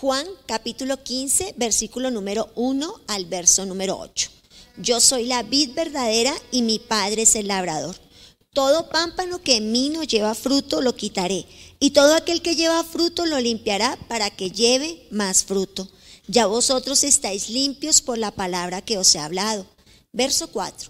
Juan capítulo 15, versículo número 1 al verso número 8. Yo soy la vid verdadera y mi Padre es el labrador. Todo pámpano que en mí no lleva fruto lo quitaré, y todo aquel que lleva fruto lo limpiará para que lleve más fruto. Ya vosotros estáis limpios por la palabra que os he hablado. Verso 4.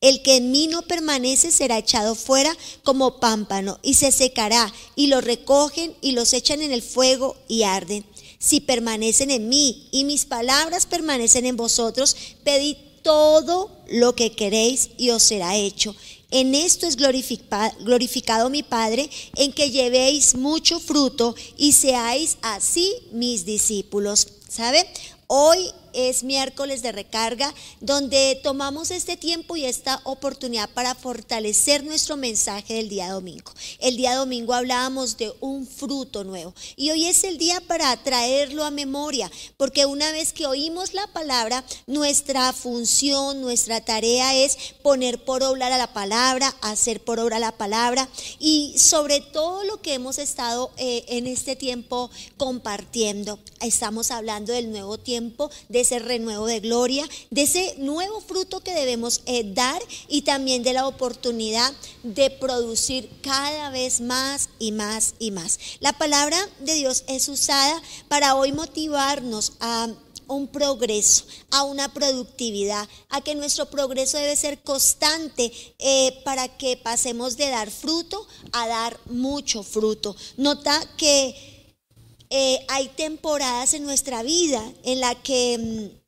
El que en mí no permanece será echado fuera como pámpano y se secará y lo recogen y los echan en el fuego y arden. Si permanecen en mí y mis palabras permanecen en vosotros, pedid todo lo que queréis y os será hecho. En esto es glorificado mi Padre, en que llevéis mucho fruto y seáis así mis discípulos. ¿Sabe? Hoy es miércoles de recarga, donde tomamos este tiempo y esta oportunidad para fortalecer nuestro mensaje del día domingo. El día domingo hablábamos de un fruto nuevo y hoy es el día para traerlo a memoria, porque una vez que oímos la palabra, nuestra función, nuestra tarea es poner por obra la palabra, hacer por obra la palabra y sobre todo lo que hemos estado eh, en este tiempo compartiendo. Estamos hablando del nuevo tiempo, de ese renuevo de gloria, de ese nuevo fruto que debemos eh, dar y también de la oportunidad de producir cada vez más y más y más. La palabra de Dios es usada para hoy motivarnos a un progreso, a una productividad, a que nuestro progreso debe ser constante eh, para que pasemos de dar fruto a dar mucho fruto. Nota que eh, hay temporadas en nuestra vida en la que mm,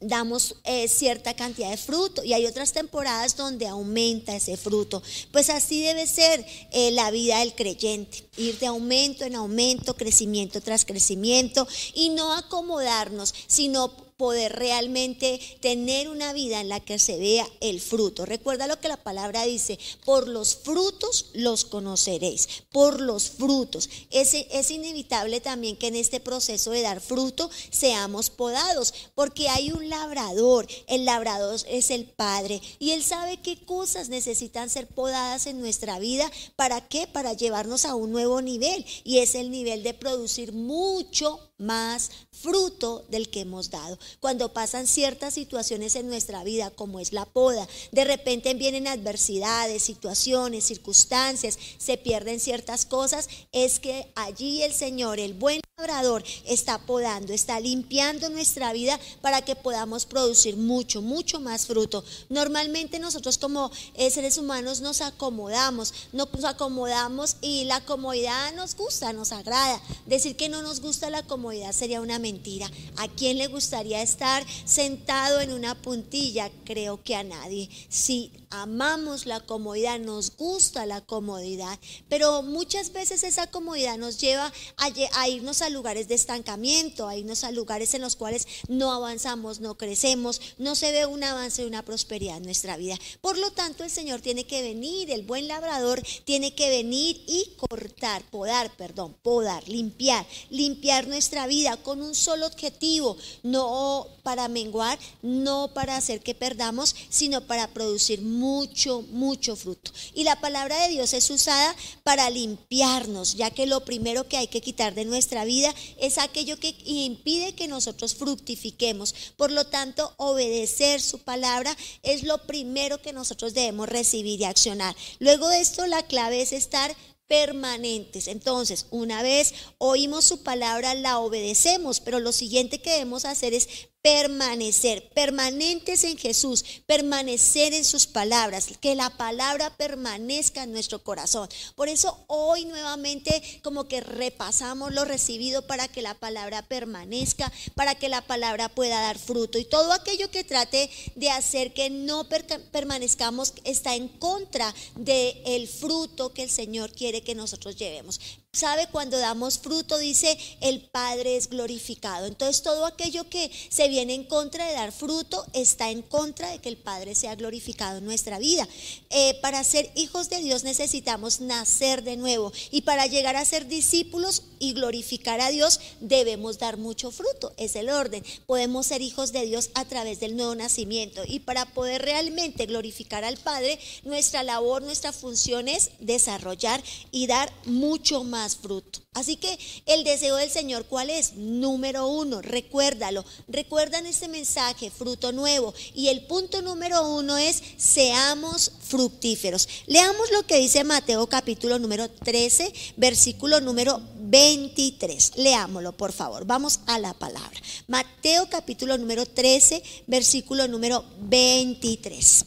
damos eh, cierta cantidad de fruto y hay otras temporadas donde aumenta ese fruto. Pues así debe ser eh, la vida del creyente, ir de aumento en aumento, crecimiento tras crecimiento y no acomodarnos, sino poder realmente tener una vida en la que se vea el fruto. Recuerda lo que la palabra dice, por los frutos los conoceréis, por los frutos. Es, es inevitable también que en este proceso de dar fruto seamos podados, porque hay un labrador, el labrador es el Padre y Él sabe qué cosas necesitan ser podadas en nuestra vida, ¿para qué? Para llevarnos a un nuevo nivel y es el nivel de producir mucho más fruto del que hemos dado. Cuando pasan ciertas situaciones en nuestra vida, como es la poda, de repente vienen adversidades, situaciones, circunstancias, se pierden ciertas cosas, es que allí el Señor, el buen labrador, está podando, está limpiando nuestra vida para que podamos producir mucho, mucho más fruto. Normalmente nosotros como eh, seres humanos nos acomodamos, nos acomodamos y la comodidad nos gusta, nos agrada. Decir que no nos gusta la comodidad sería una mentira. ¿A quién le gustaría estar sentado en una puntilla? Creo que a nadie. Si amamos la comodidad, nos gusta la comodidad, pero muchas veces esa comodidad nos lleva a, irnos a lugares de estancamiento, a irnos a lugares en los cuales no avanzamos, no crecemos, no se ve un avance, una prosperidad en nuestra vida. Por lo tanto, el Señor tiene que venir, el buen labrador tiene que venir y cortar, podar, perdón, podar, limpiar, limpiar nuestra vida con un solo objetivo, no para menguar, no para hacer que perdamos, sino para producir mucho, mucho fruto. Y la palabra de Dios es usada para limpiarnos, ya que lo primero que hay que quitar de nuestra vida es aquello que impide que nosotros fructifiquemos. Por lo tanto, obedecer su palabra es lo primero que nosotros debemos recibir y accionar. Luego de esto, la clave es estar permanentes. Entonces, una vez oímos su palabra, la obedecemos, pero lo siguiente que debemos hacer es permanecer, permanentes en Jesús, permanecer en sus palabras, que la palabra permanezca en nuestro corazón. Por eso hoy nuevamente como que repasamos lo recibido para que la palabra permanezca, para que la palabra pueda dar fruto. Y todo aquello que trate de hacer que no permanezcamos está en contra del el fruto que el Señor quiere que nosotros llevemos. Sabe, cuando damos fruto, dice, el Padre es glorificado. Entonces todo aquello que se viene en contra de dar fruto está en contra de que el Padre sea glorificado en nuestra vida. Eh, para ser hijos de Dios necesitamos nacer de nuevo y para llegar a ser discípulos y glorificar a Dios debemos dar mucho fruto. Es el orden. Podemos ser hijos de Dios a través del nuevo nacimiento y para poder realmente glorificar al Padre, nuestra labor, nuestra función es desarrollar y dar mucho más fruto. Así que el deseo del Señor, ¿cuál es? Número uno, recuérdalo. Recuerdan este mensaje, fruto nuevo. Y el punto número uno es, seamos fructíferos. Leamos lo que dice Mateo capítulo número 13, versículo número 23. Leámoslo, por favor. Vamos a la palabra. Mateo capítulo número 13, versículo número 23.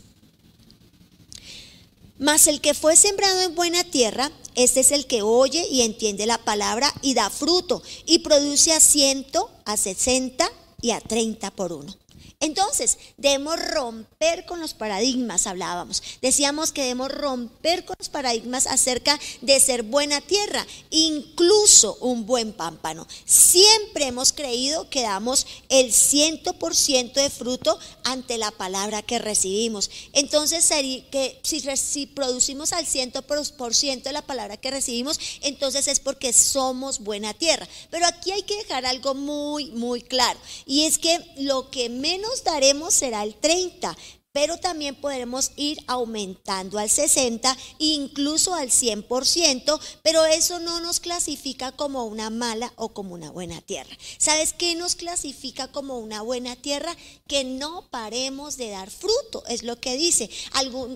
Mas el que fue sembrado en buena tierra, este es el que oye y entiende la palabra y da fruto y produce a ciento, a sesenta y a treinta por uno. Entonces, debemos romper con los paradigmas, hablábamos. Decíamos que debemos romper con los paradigmas acerca de ser buena tierra, incluso un buen pámpano. Siempre hemos creído que damos el ciento por ciento de fruto ante la palabra que recibimos. Entonces, que si, producimos al ciento por ciento la palabra que recibimos, entonces es porque somos buena tierra. Pero aquí hay que dejar algo muy, muy claro. Y es que lo que menos daremos será el 30, pero también podremos ir aumentando al 60, incluso al 100%, pero eso no nos clasifica como una mala o como una buena tierra. ¿Sabes qué nos clasifica como una buena tierra? Que no paremos de dar fruto, es lo que dice.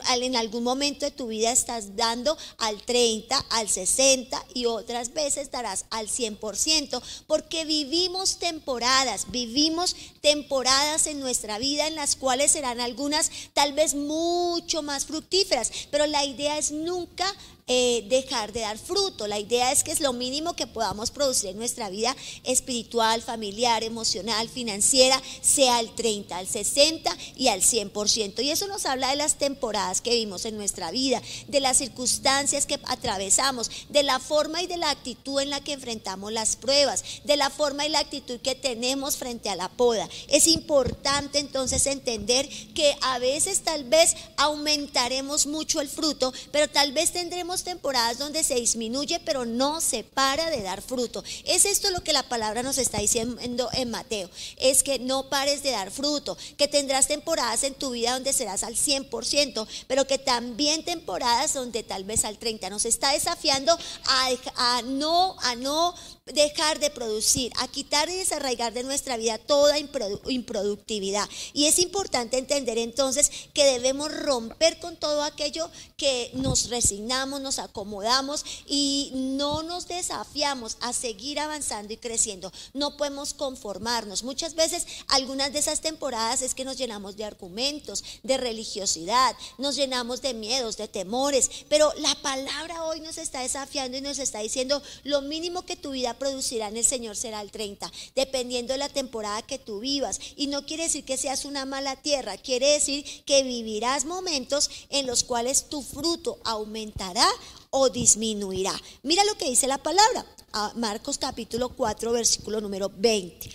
En algún momento de tu vida estás dando al 30, al 60 y otras veces darás al 100%, porque vivimos temporadas, vivimos temporadas en nuestra vida en las cuales serán algunas tal vez mucho más fructíferas, pero la idea es nunca eh, dejar de dar fruto. La idea es que es lo mínimo que podamos producir en nuestra vida espiritual, familiar, emocional, financiera, sea al 30, al 60 y al 100%. Y eso nos habla de las temporadas que vimos en nuestra vida, de las circunstancias que atravesamos, de la forma y de la actitud en la que enfrentamos las pruebas, de la forma y la actitud que tenemos frente a la poda. Es importante entonces entender que a veces tal vez aumentaremos mucho el fruto, pero tal vez tendremos temporadas donde se disminuye, pero no se para de dar fruto. Es esto lo que la palabra nos está diciendo en Mateo. Es que no pares de dar fruto, que tendrás temporadas en tu vida donde serás al 100%, pero que también temporadas donde tal vez al 30 nos está desafiando a, a no a no dejar de producir, a quitar y desarraigar de nuestra vida toda improductividad. Y es importante entender entonces que debemos romper con todo aquello que nos resignamos, nos acomodamos y no nos desafiamos a seguir avanzando y creciendo. No podemos conformarnos. Muchas veces algunas de esas temporadas es que nos llenamos de argumentos, de religiosidad, nos llenamos de miedos, de temores, pero la palabra hoy nos está desafiando y nos está diciendo lo mínimo que tu vida producirá en el Señor será el 30, dependiendo de la temporada que tú vivas. Y no quiere decir que seas una mala tierra, quiere decir que vivirás momentos en los cuales tu fruto aumentará o disminuirá. Mira lo que dice la palabra, Marcos capítulo 4, versículo número 20.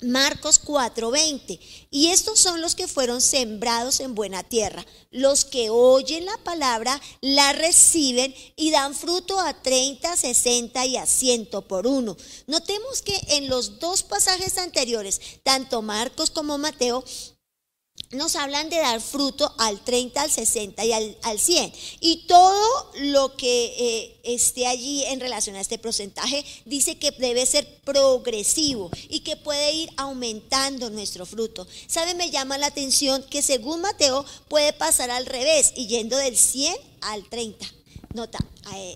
Marcos 4:20. Y estos son los que fueron sembrados en buena tierra, los que oyen la palabra, la reciben y dan fruto a 30, 60 y a 100 por uno. Notemos que en los dos pasajes anteriores, tanto Marcos como Mateo, nos hablan de dar fruto al 30, al 60 y al, 100. Y todo lo que eh, esté allí en relación a este porcentaje dice que debe ser progresivo y que puede ir aumentando nuestro fruto. ¿Sabe? Me llama la atención que según Mateo puede pasar al revés y yendo del 100 al 30. Nota,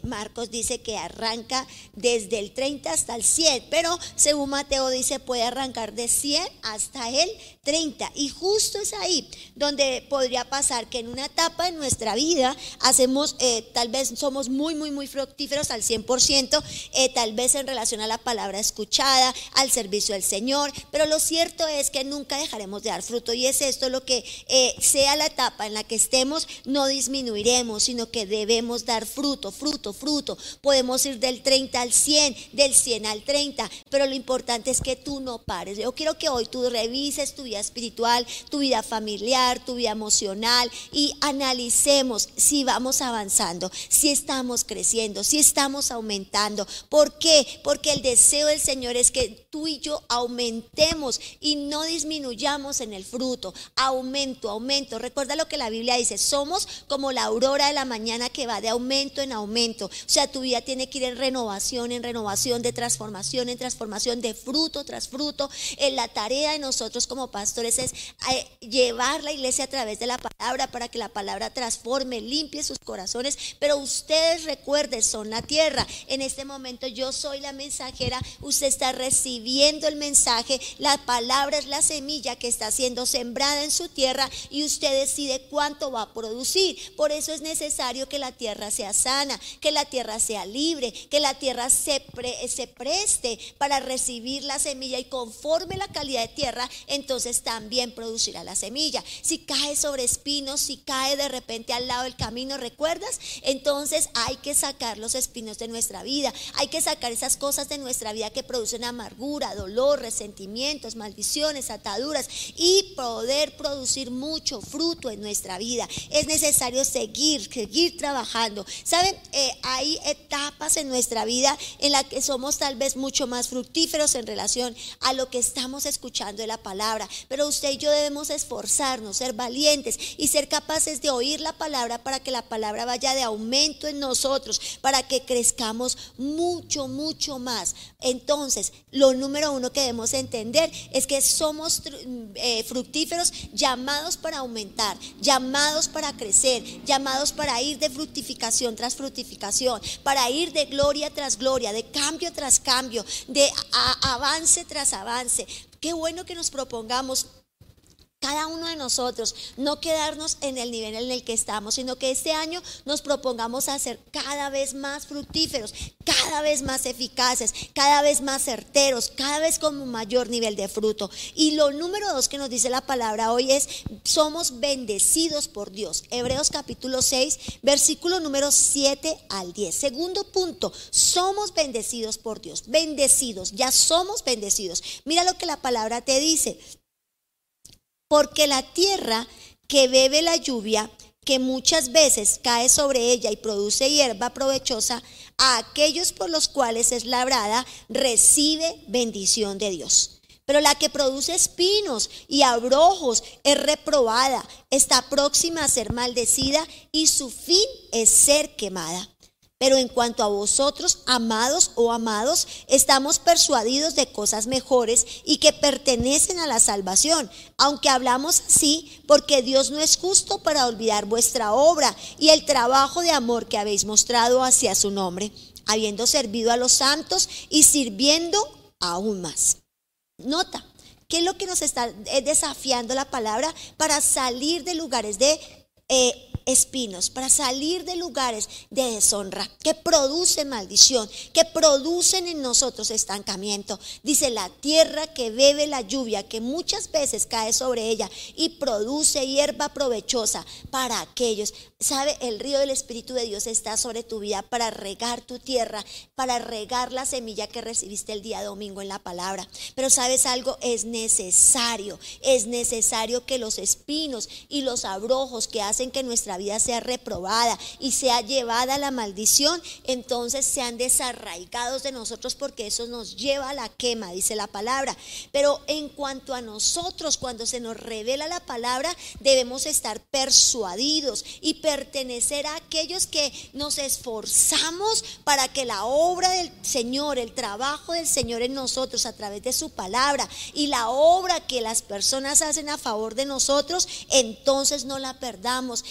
Marcos dice que arranca desde el 30 hasta el 100, pero según Mateo dice puede arrancar de 100 hasta el 30. Y justo es ahí donde podría pasar que en una etapa de nuestra vida hacemos, eh, tal vez somos muy, muy, muy fructíferos al 100%, eh, tal vez en relación a la palabra escuchada, al servicio del Señor, pero lo cierto es que nunca dejaremos de dar fruto y es esto lo que sea la etapa en la que estemos, no disminuiremos, sino que debemos dar fruto fruto, fruto. Podemos ir del 30 al 100, del 100 al 30, pero lo importante es que tú no pares. Yo quiero que hoy tú revises tu vida espiritual, tu vida familiar, tu vida emocional y analicemos si vamos avanzando, si estamos creciendo, si estamos aumentando. ¿Por qué? Porque el deseo del Señor es que tú y yo aumentemos y no disminuyamos en el fruto. Aumento, aumento. Recuerda lo que la Biblia dice, somos como la aurora de la mañana que va de aumento en aumento. O sea, tu vida tiene que ir en renovación, en renovación, de transformación en transformación, de fruto tras fruto. En la tarea de nosotros como pastores es eh, llevar la iglesia a través de la palabra para que la palabra transforme, limpie sus corazones. Pero ustedes recuerden, son la tierra. En este momento yo soy la mensajera, usted está recibiendo el mensaje, la palabra es la semilla que está siendo sembrada en su tierra y usted decide cuánto va a producir. Por eso es necesario que la tierra sea sana, que la tierra sea libre, que la tierra se, se preste para recibir la semilla y conforme la calidad de tierra, entonces también producirá la semilla. Si cae sobre espinos, si cae de repente al lado del camino, ¿recuerdas? Entonces hay que sacar los espinos de nuestra vida, hay que sacar esas cosas de nuestra vida que producen amargura, dolor, resentimientos, maldiciones, ataduras y poder producir mucho fruto en nuestra vida. Es necesario seguir, seguir trabajando. ¿Saben? Eh, hay etapas en nuestra vida en las que somos tal vez mucho más fructíferos en relación a lo que estamos escuchando de la palabra. Pero usted y yo debemos esforzarnos, ser valientes y ser capaces de oír la palabra para que la palabra vaya de aumento en nosotros, para que crezcamos mucho, mucho más. Entonces, lo número uno que debemos entender es que somos eh, fructíferos llamados para aumentar, llamados para crecer, llamados para ir de fructificación tras fructificación, para ir de gloria tras gloria, de cambio tras cambio, de avance tras avance. Qué bueno que nos propongamos cada uno de nosotros, no quedarnos en el nivel en el que estamos, sino que este año nos propongamos a ser cada vez más fructíferos, cada vez más eficaces, cada vez más certeros, cada vez con un mayor nivel de fruto. Y lo número dos que nos dice la palabra hoy es, somos bendecidos por Dios. Hebreos capítulo 6, versículo número 7 al 10. Segundo punto, somos bendecidos por Dios, bendecidos, ya somos bendecidos. Mira lo que la palabra te dice porque la tierra que bebe la lluvia, que muchas veces cae sobre ella y produce hierba provechosa, a aquellos por los cuales es labrada, recibe bendición de Dios. Pero la que produce espinos y abrojos es reprobada, está próxima a ser maldecida y su fin es ser quemada. Pero en cuanto a vosotros, amados o amados, estamos persuadidos de cosas mejores y que pertenecen a la salvación, aunque hablamos así, porque Dios no es justo para olvidar vuestra obra y el trabajo de amor que habéis mostrado hacia su nombre, habiendo servido a los santos y sirviendo aún más. Nota, ¿qué es lo que nos está desafiando la palabra para salir de lugares de... Eh, espinos, para salir de lugares de deshonra, que producen maldición, que producen en nosotros estancamiento. Dice la tierra que bebe la lluvia, que muchas veces cae sobre ella y produce hierba provechosa para aquellos. Sabe, el río del Espíritu de Dios está sobre tu vida para regar tu tierra, para regar la semilla que recibiste el día domingo en la palabra. Pero sabes algo, es necesario, es necesario que los espinos y los abrojos que hacen que nuestra vida sea reprobada y sea llevada a la maldición, entonces sean desarraigados de nosotros porque eso nos lleva a la quema, dice la palabra. Pero en cuanto a nosotros, cuando se nos revela la palabra, debemos estar persuadidos y pertenecer a aquellos que nos esforzamos para que la obra del Señor, el trabajo del Señor en nosotros a través de su palabra y la obra que las personas hacen a favor de nosotros, entonces no la perdamos,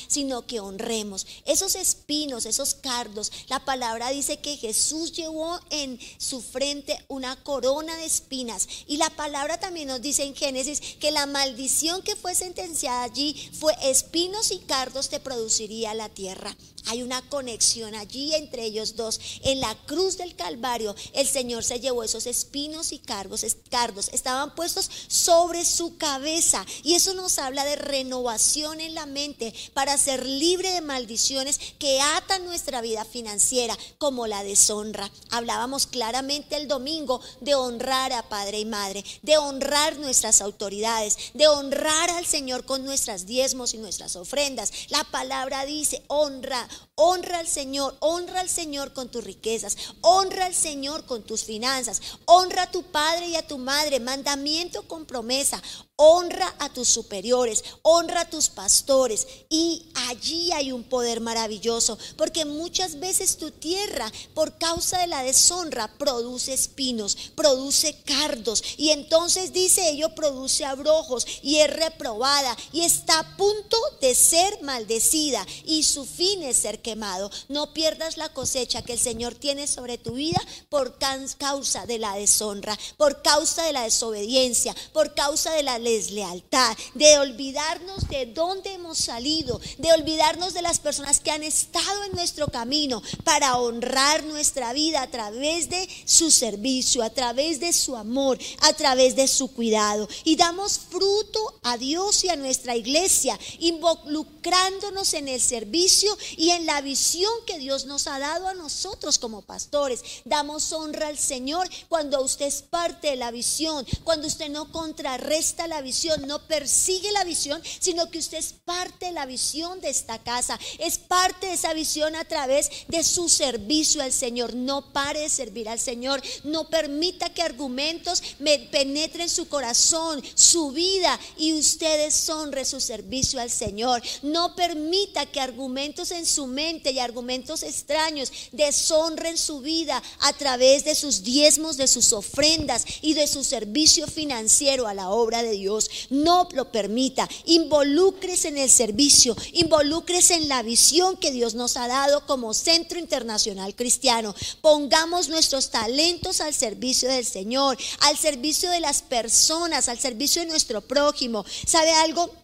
que honremos. Esos espinos, esos cardos, la palabra dice que Jesús llevó en su frente una corona de espinas. Y la palabra también nos dice en Génesis que la maldición que fue sentenciada allí fue espinos y cardos te produciría la tierra. Hay una conexión allí entre ellos dos. En la cruz del Calvario, el Señor se llevó esos espinos y cargos, cardos. Estaban puestos sobre su cabeza. Y eso nos habla de renovación en la mente para ser libre de maldiciones que atan nuestra vida financiera, como la deshonra. Hablábamos claramente el domingo de honrar a padre y madre, de honrar nuestras autoridades, de honrar al Señor con nuestras diezmos y nuestras ofrendas. La palabra dice, honra, honra al Señor, honra al Señor con tus riquezas, honra al Señor con tus finanzas, honra a tu padre y a tu madre, mandamiento con promesa, honra a tus superiores, honra a tus pastores y allí hay un poder maravilloso, porque muchas veces tu tierra por causa de la deshonra produce espinos, produce cardos y entonces dice ello produce abrojos y es reprobada y está a punto de ser maldecida y su fin es ser quemado. No pierdas la cosecha que el Señor tiene sobre tu vida por causa de la deshonra, por causa de la desobediencia, por causa de la deslealtad, de olvidarnos de dónde hemos salido, de olvidarnos de las personas que han estado en nuestro camino para honrar nuestra vida a través de su servicio, a través de su amor, a través de su cuidado. Y damos fruto a Dios y a nuestra iglesia, involucrándonos en el servicio y en la visión que Dios nos ha dado a nosotros como pastores. Damos honra al Señor cuando usted es parte de la visión, cuando usted no contrarresta la visión, no persigue la visión, sino que usted es parte de la visión de esta casa, es parte de esa visión a través de su servicio al Señor. No pare de servir al Señor, no permita que argumentos me penetren su corazón, su vida y usted deshonre su servicio al Señor. No permita que argumentos en su mente y argumentos extraños deshonren su vida a través de sus diezmos, de sus ofrendas y de su servicio financiero a la obra de Dios. No lo permita. Involúcrese en el servicio, involúcrese en la visión que Dios nos ha dado como Centro Internacional Cristiano. Pongamos nuestros talentos al servicio del Señor, al servicio de las personas, al servicio de nuestro prójimo. ¿Sabe algo?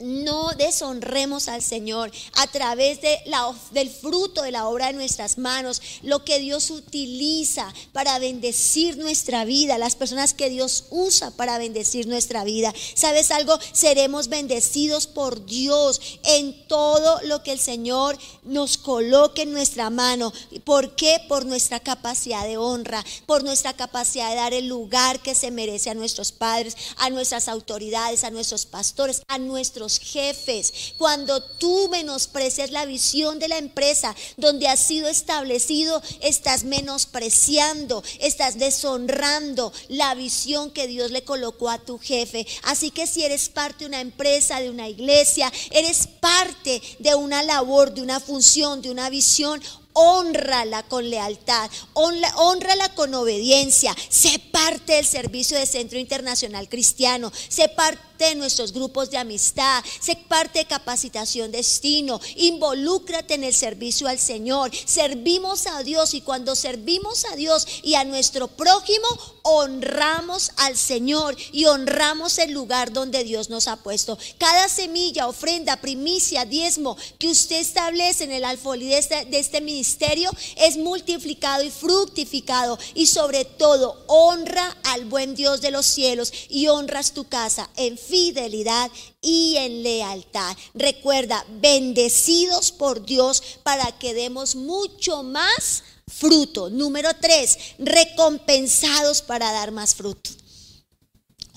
No deshonremos al Señor a través de la, del fruto de la obra de nuestras manos, lo que Dios utiliza para bendecir nuestra vida, las personas que Dios usa para bendecir nuestra vida. ¿Sabes algo? Seremos bendecidos por Dios en todo lo que el Señor nos coloque en nuestra mano. ¿Por qué? Por nuestra capacidad de honra, por nuestra capacidad de dar el lugar que se merece a nuestros padres, a nuestras autoridades, a nuestros pastores, a nuestros jefes, cuando tú menosprecias la visión de la empresa donde has sido establecido, estás menospreciando, estás deshonrando la visión que Dios le colocó a tu jefe. Así que si eres parte de una empresa, de una iglesia, eres parte de una labor, de una función, de una visión, honrala con lealtad, honrala con obediencia, sé parte del servicio de Centro Internacional Cristiano, sé parte de nuestros grupos de amistad, sé parte de capacitación destino, involúcrate en el servicio al Señor, servimos a Dios y cuando servimos a Dios y a nuestro prójimo, honramos al Señor y honramos el lugar donde Dios nos ha puesto. Cada semilla, ofrenda, primicia, diezmo que usted establece en el alfolí de este, este ministerio es multiplicado y fructificado y sobre todo honra al buen Dios de los cielos y honras tu casa fidelidad y en lealtad. Recuerda, bendecidos por Dios para que demos mucho más fruto. Número tres, recompensados para dar más fruto.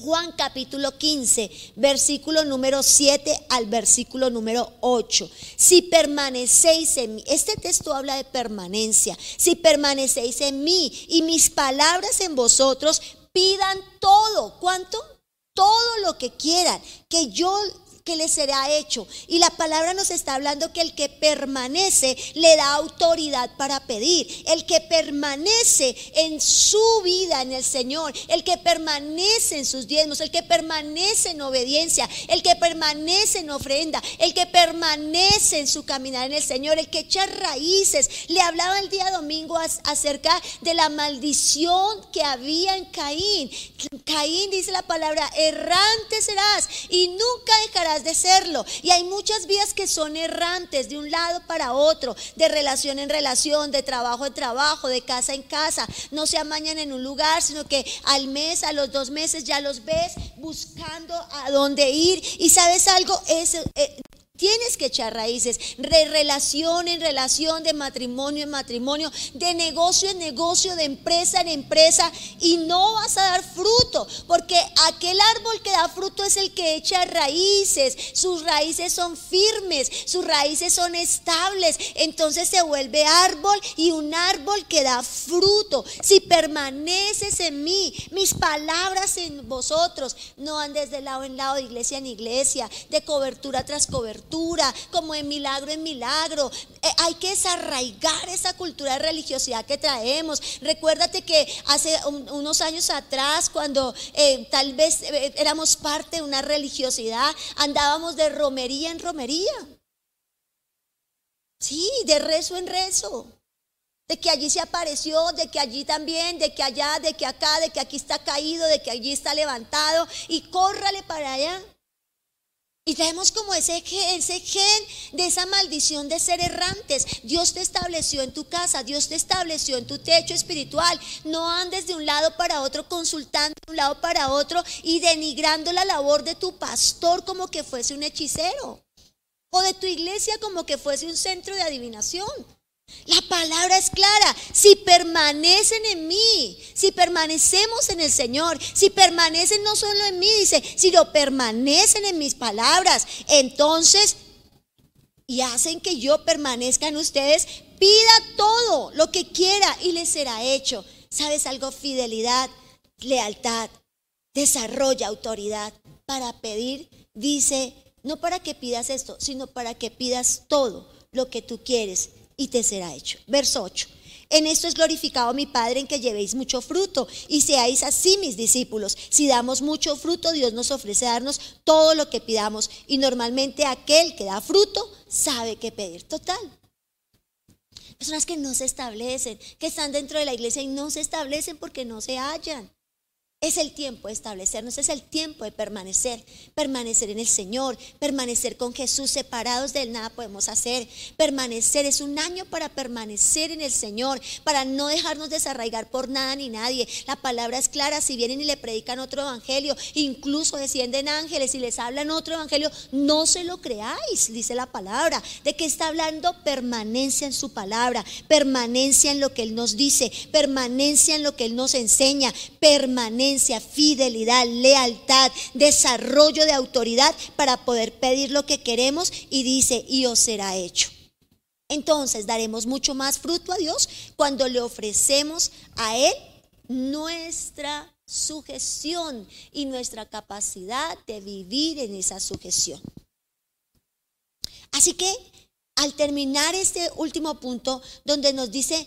Juan capítulo 15, versículo número 7 al versículo número 8. Si permanecéis en mí, este texto habla de permanencia. Si permanecéis en mí y mis palabras en vosotros, pidan todo. ¿Cuánto? Todo lo que quieran, que yo que le será hecho. Y la palabra nos está hablando que el que permanece le da autoridad para pedir. El que permanece en su vida en el Señor, el que permanece en sus diezmos, el que permanece en obediencia, el que permanece en ofrenda, el que permanece en su caminar en el Señor, el que echa raíces. Le hablaba el día domingo acerca de la maldición que había en Caín. Caín dice la palabra, errante serás y nunca dejarás de serlo. Y hay muchas vías que son errantes de un lado para otro, de relación en relación, de trabajo en trabajo, de casa en casa. No se amañan en un lugar, sino que al mes, a los dos meses ya los ves buscando a dónde ir. Y sabes algo, es, eh, Tienes que echar raíces, de relación en relación, de matrimonio en matrimonio, de negocio en negocio, de empresa en empresa, y no vas a dar fruto, porque aquel árbol que da fruto es el que echa raíces, sus raíces son firmes, sus raíces son estables, entonces se vuelve árbol y un árbol que da fruto. Si permaneces en mí, mis palabras en vosotros, no andes de lado en lado, de iglesia en iglesia, de cobertura tras cobertura como en milagro en milagro. Eh, hay que desarraigar esa cultura de religiosidad que traemos. Recuérdate que hace unos años atrás, cuando eh, tal vez eh, éramos parte de una religiosidad, andábamos de romería en romería. Sí, de rezo en rezo. De que allí se apareció, de que allí también, de que allá, de que acá, de que aquí está caído, de que allí está levantado y córrale para allá. Y vemos como ese gen de esa maldición de ser errantes. Dios te estableció en tu casa, Dios te estableció en tu techo espiritual. No andes de un lado para otro consultando de un lado para otro y denigrando la labor de tu pastor como que fuese un hechicero. O de tu iglesia como que fuese un centro de adivinación. La palabra es clara. Si permanecen en mí, si permanecemos en el Señor, si permanecen no solo en mí, dice, sino permanecen en mis palabras, entonces, y hacen que yo permanezca en ustedes, pida todo lo que quiera y les será hecho. ¿Sabes algo? Fidelidad, lealtad, desarrolla autoridad para pedir, dice, no para que pidas esto, sino para que pidas todo lo que tú quieres y te será hecho. Verso 8. En esto es glorificado mi Padre en que llevéis mucho fruto y seáis así mis discípulos. Si damos mucho fruto, Dios nos ofrece darnos todo lo que pidamos y normalmente aquel que da fruto sabe qué pedir. Total. Personas que no se establecen, que están dentro de la iglesia y no se establecen porque no se hallan. Es el tiempo de establecernos, es el tiempo de permanecer, permanecer en el Señor, permanecer con Jesús, separados de Él nada podemos hacer. Permanecer es un año para permanecer en el Señor, para no dejarnos desarraigar por nada ni nadie. La palabra es clara, si vienen y le predican otro evangelio, incluso descienden ángeles y les hablan otro evangelio, no se lo creáis, dice la palabra. ¿De qué está hablando? Permanencia en su palabra, permanencia en lo que Él nos dice, permanencia en lo que Él nos enseña, permanencia fidelidad, lealtad, desarrollo de autoridad para poder pedir lo que queremos y dice, y os será hecho. Entonces daremos mucho más fruto a Dios cuando le ofrecemos a Él nuestra sujeción y nuestra capacidad de vivir en esa sujeción. Así que al terminar este último punto donde nos dice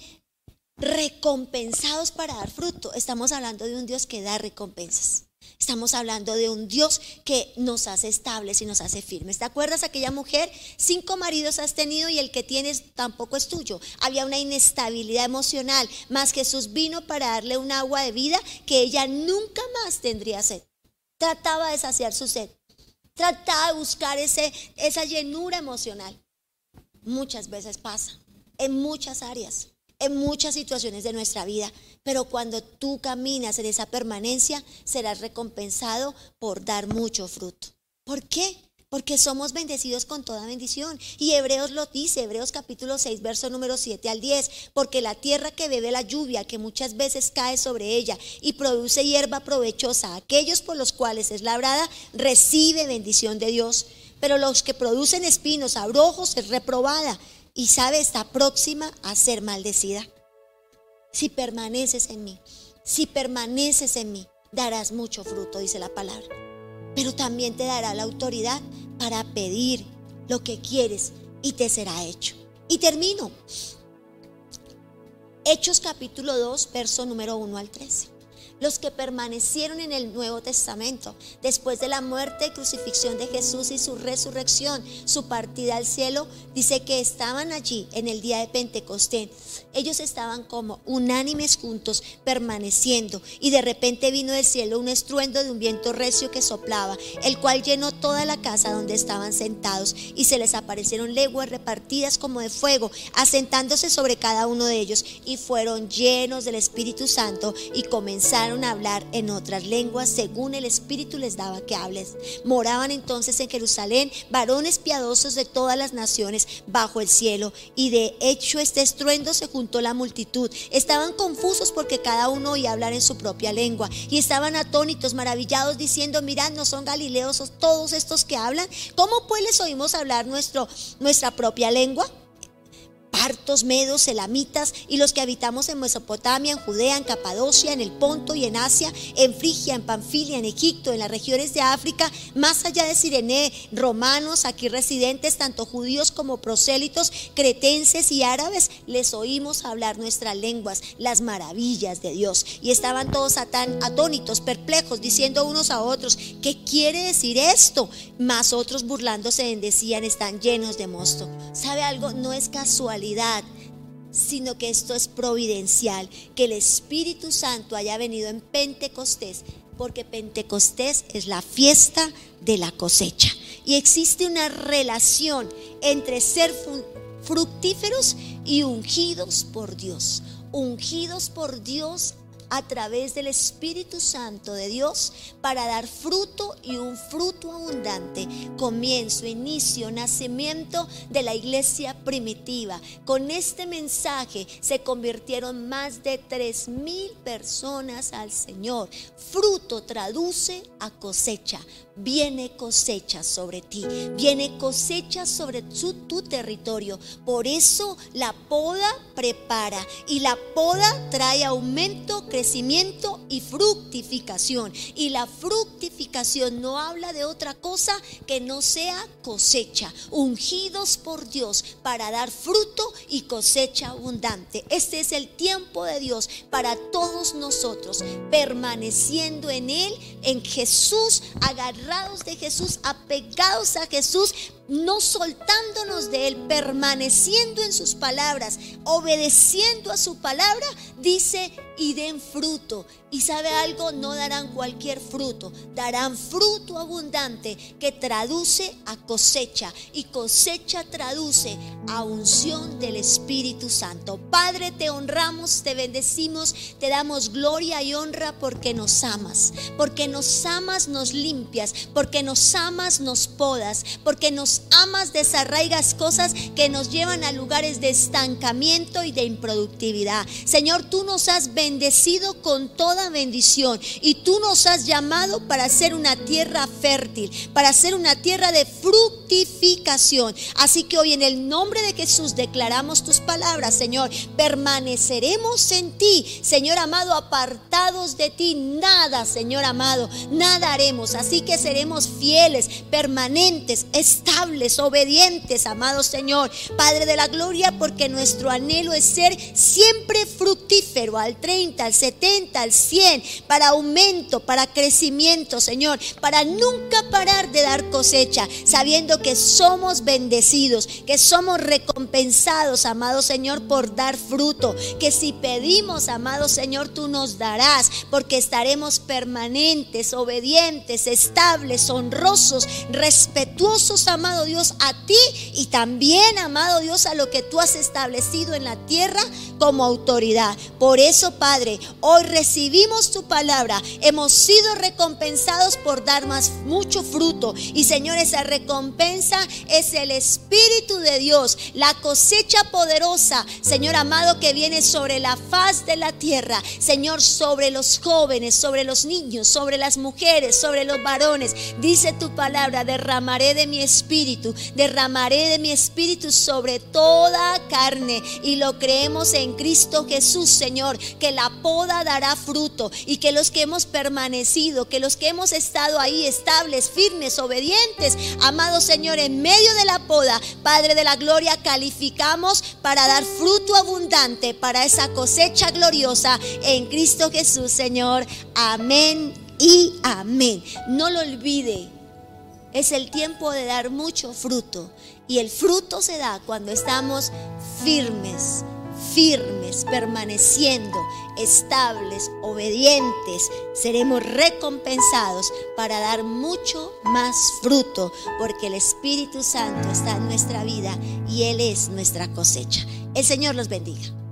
recompensados para dar fruto. Estamos hablando de un Dios que da recompensas. Estamos hablando de un Dios que nos hace estables y nos hace firmes. ¿Te acuerdas aquella mujer? Cinco maridos has tenido y el que tienes tampoco es tuyo. Había una inestabilidad emocional, más Jesús vino para darle un agua de vida que ella nunca más tendría sed. Trataba de saciar su sed. Trataba de buscar ese, esa llenura emocional. Muchas veces pasa, en muchas áreas en muchas situaciones de nuestra vida, pero cuando tú caminas en esa permanencia, serás recompensado por dar mucho fruto. ¿Por qué? Porque somos bendecidos con toda bendición. Y Hebreos lo dice, Hebreos capítulo 6, verso número 7 al 10, porque la tierra que bebe la lluvia, que muchas veces cae sobre ella y produce hierba provechosa, aquellos por los cuales es labrada, recibe bendición de Dios. Pero los que producen espinos, abrojos, es reprobada y sabe, está próxima a ser maldecida. Si permaneces en mí, si permaneces en mí, darás mucho fruto, dice la palabra. Pero también te dará la autoridad para pedir lo que quieres y te será hecho. Y termino. Hechos capítulo 2, verso número 1 al 13 los que permanecieron en el Nuevo Testamento, después de la muerte y crucifixión de Jesús y su resurrección, su partida al cielo, dice que estaban allí en el día de Pentecostés. Ellos estaban como unánimes juntos, permaneciendo, y de repente vino del cielo un estruendo de un viento recio que soplaba, el cual llenó toda la casa donde estaban sentados, y se les aparecieron leguas repartidas como de fuego, asentándose sobre cada uno de ellos, y fueron llenos del Espíritu Santo y comenzaron a hablar en otras lenguas según el Espíritu les daba que hables. Moraban entonces en Jerusalén varones piadosos de todas las naciones bajo el cielo. Y de hecho este estruendo se juntó la multitud. Estaban confusos porque cada uno oía hablar en su propia lengua. Y estaban atónitos, maravillados, diciendo, mirad, no son galileos todos estos que hablan. ¿Cómo pues les oímos hablar nuestro, nuestra propia lengua? Partos, medos, elamitas y los que habitamos en Mesopotamia, en Judea, en Capadocia, en el Ponto y en Asia, en Frigia, en Panfilia, en Egipto, en las regiones de África, más allá de Sirene, romanos, aquí residentes, tanto judíos como prosélitos, cretenses y árabes, les oímos hablar nuestras lenguas, las maravillas de Dios. Y estaban todos atónitos, perplejos, diciendo unos a otros, ¿qué quiere decir esto? Más otros burlándose decían, están llenos de mosto. ¿Sabe algo? No es casualidad sino que esto es providencial, que el Espíritu Santo haya venido en Pentecostés, porque Pentecostés es la fiesta de la cosecha. Y existe una relación entre ser fructíferos y ungidos por Dios. Ungidos por Dios a través del Espíritu Santo de Dios para dar fruto y un fruto abundante. Comienzo, inicio, nacimiento de la iglesia primitiva. Con este mensaje se convirtieron más de tres mil personas al Señor. Fruto traduce a cosecha. Viene cosecha sobre ti, viene cosecha sobre tu, territorio. Por eso la poda prepara y la poda trae aumento, crecimiento y fructificación. Y la fructificación no habla de otra cosa que no sea cosecha, ungidos por Dios para dar fruto y cosecha abundante. Este es el tiempo de Dios para todos nosotros, permaneciendo en Él, en Jesús, de Jesús, apegados a Jesús, no soltándonos de Él, permaneciendo en sus palabras, obedeciendo a su palabra, dice, y den fruto. Y sabe algo, no darán cualquier fruto, darán fruto abundante que traduce a cosecha y cosecha traduce a unción del Espíritu Santo. Padre, te honramos, te bendecimos, te damos gloria y honra porque nos amas, porque nos amas, nos limpias, porque nos amas, nos podas, porque nos amas, desarraigas cosas que nos llevan a lugares de estancamiento y de improductividad. Señor, tú nos has bendecido con toda bendición y tú nos has llamado para ser una tierra fértil, para ser una tierra de fructificación. Así que hoy en el nombre de Jesús declaramos tus palabras, Señor. Permaneceremos en ti, Señor amado, apartados de ti. Nada, Señor amado, nada haremos. Así que seremos fieles, permanentes, estables obedientes, amado Señor. Padre de la gloria, porque nuestro anhelo es ser siempre fructífero al 30, al 70, al 100, para aumento, para crecimiento, Señor, para nunca parar de dar cosecha, sabiendo que somos bendecidos, que somos recompensados, amado Señor, por dar fruto, que si pedimos, amado Señor, tú nos darás, porque estaremos permanentes, obedientes, estables, honrosos, respetuosos, Dios, a ti y también, amado Dios, a lo que tú has establecido en la tierra como autoridad. Por eso, Padre, hoy recibimos tu palabra. Hemos sido recompensados por dar más mucho fruto. Y Señor, esa recompensa es el Espíritu de Dios, la cosecha poderosa, Señor amado, que viene sobre la faz de la tierra. Señor, sobre los jóvenes, sobre los niños, sobre las mujeres, sobre los varones. Dice tu palabra, derramaré de mi derramaré de mi espíritu sobre toda carne. Y lo creemos en Cristo Jesús, Señor, que la poda dará fruto y que los que hemos permanecido, que los que hemos estado ahí estables, firmes, obedientes, amado Señor, en medio de la poda, Padre de la gloria, calificamos para dar fruto abundante para esa cosecha gloriosa en Cristo Jesús, Señor. Amén y amén. No lo olvide. Es el tiempo de dar mucho fruto. Y el fruto se da cuando estamos firmes, firmes, permaneciendo, estables, obedientes. Seremos recompensados para dar mucho más fruto, porque el Espíritu Santo está en nuestra vida y Él es nuestra cosecha. El Señor los bendiga.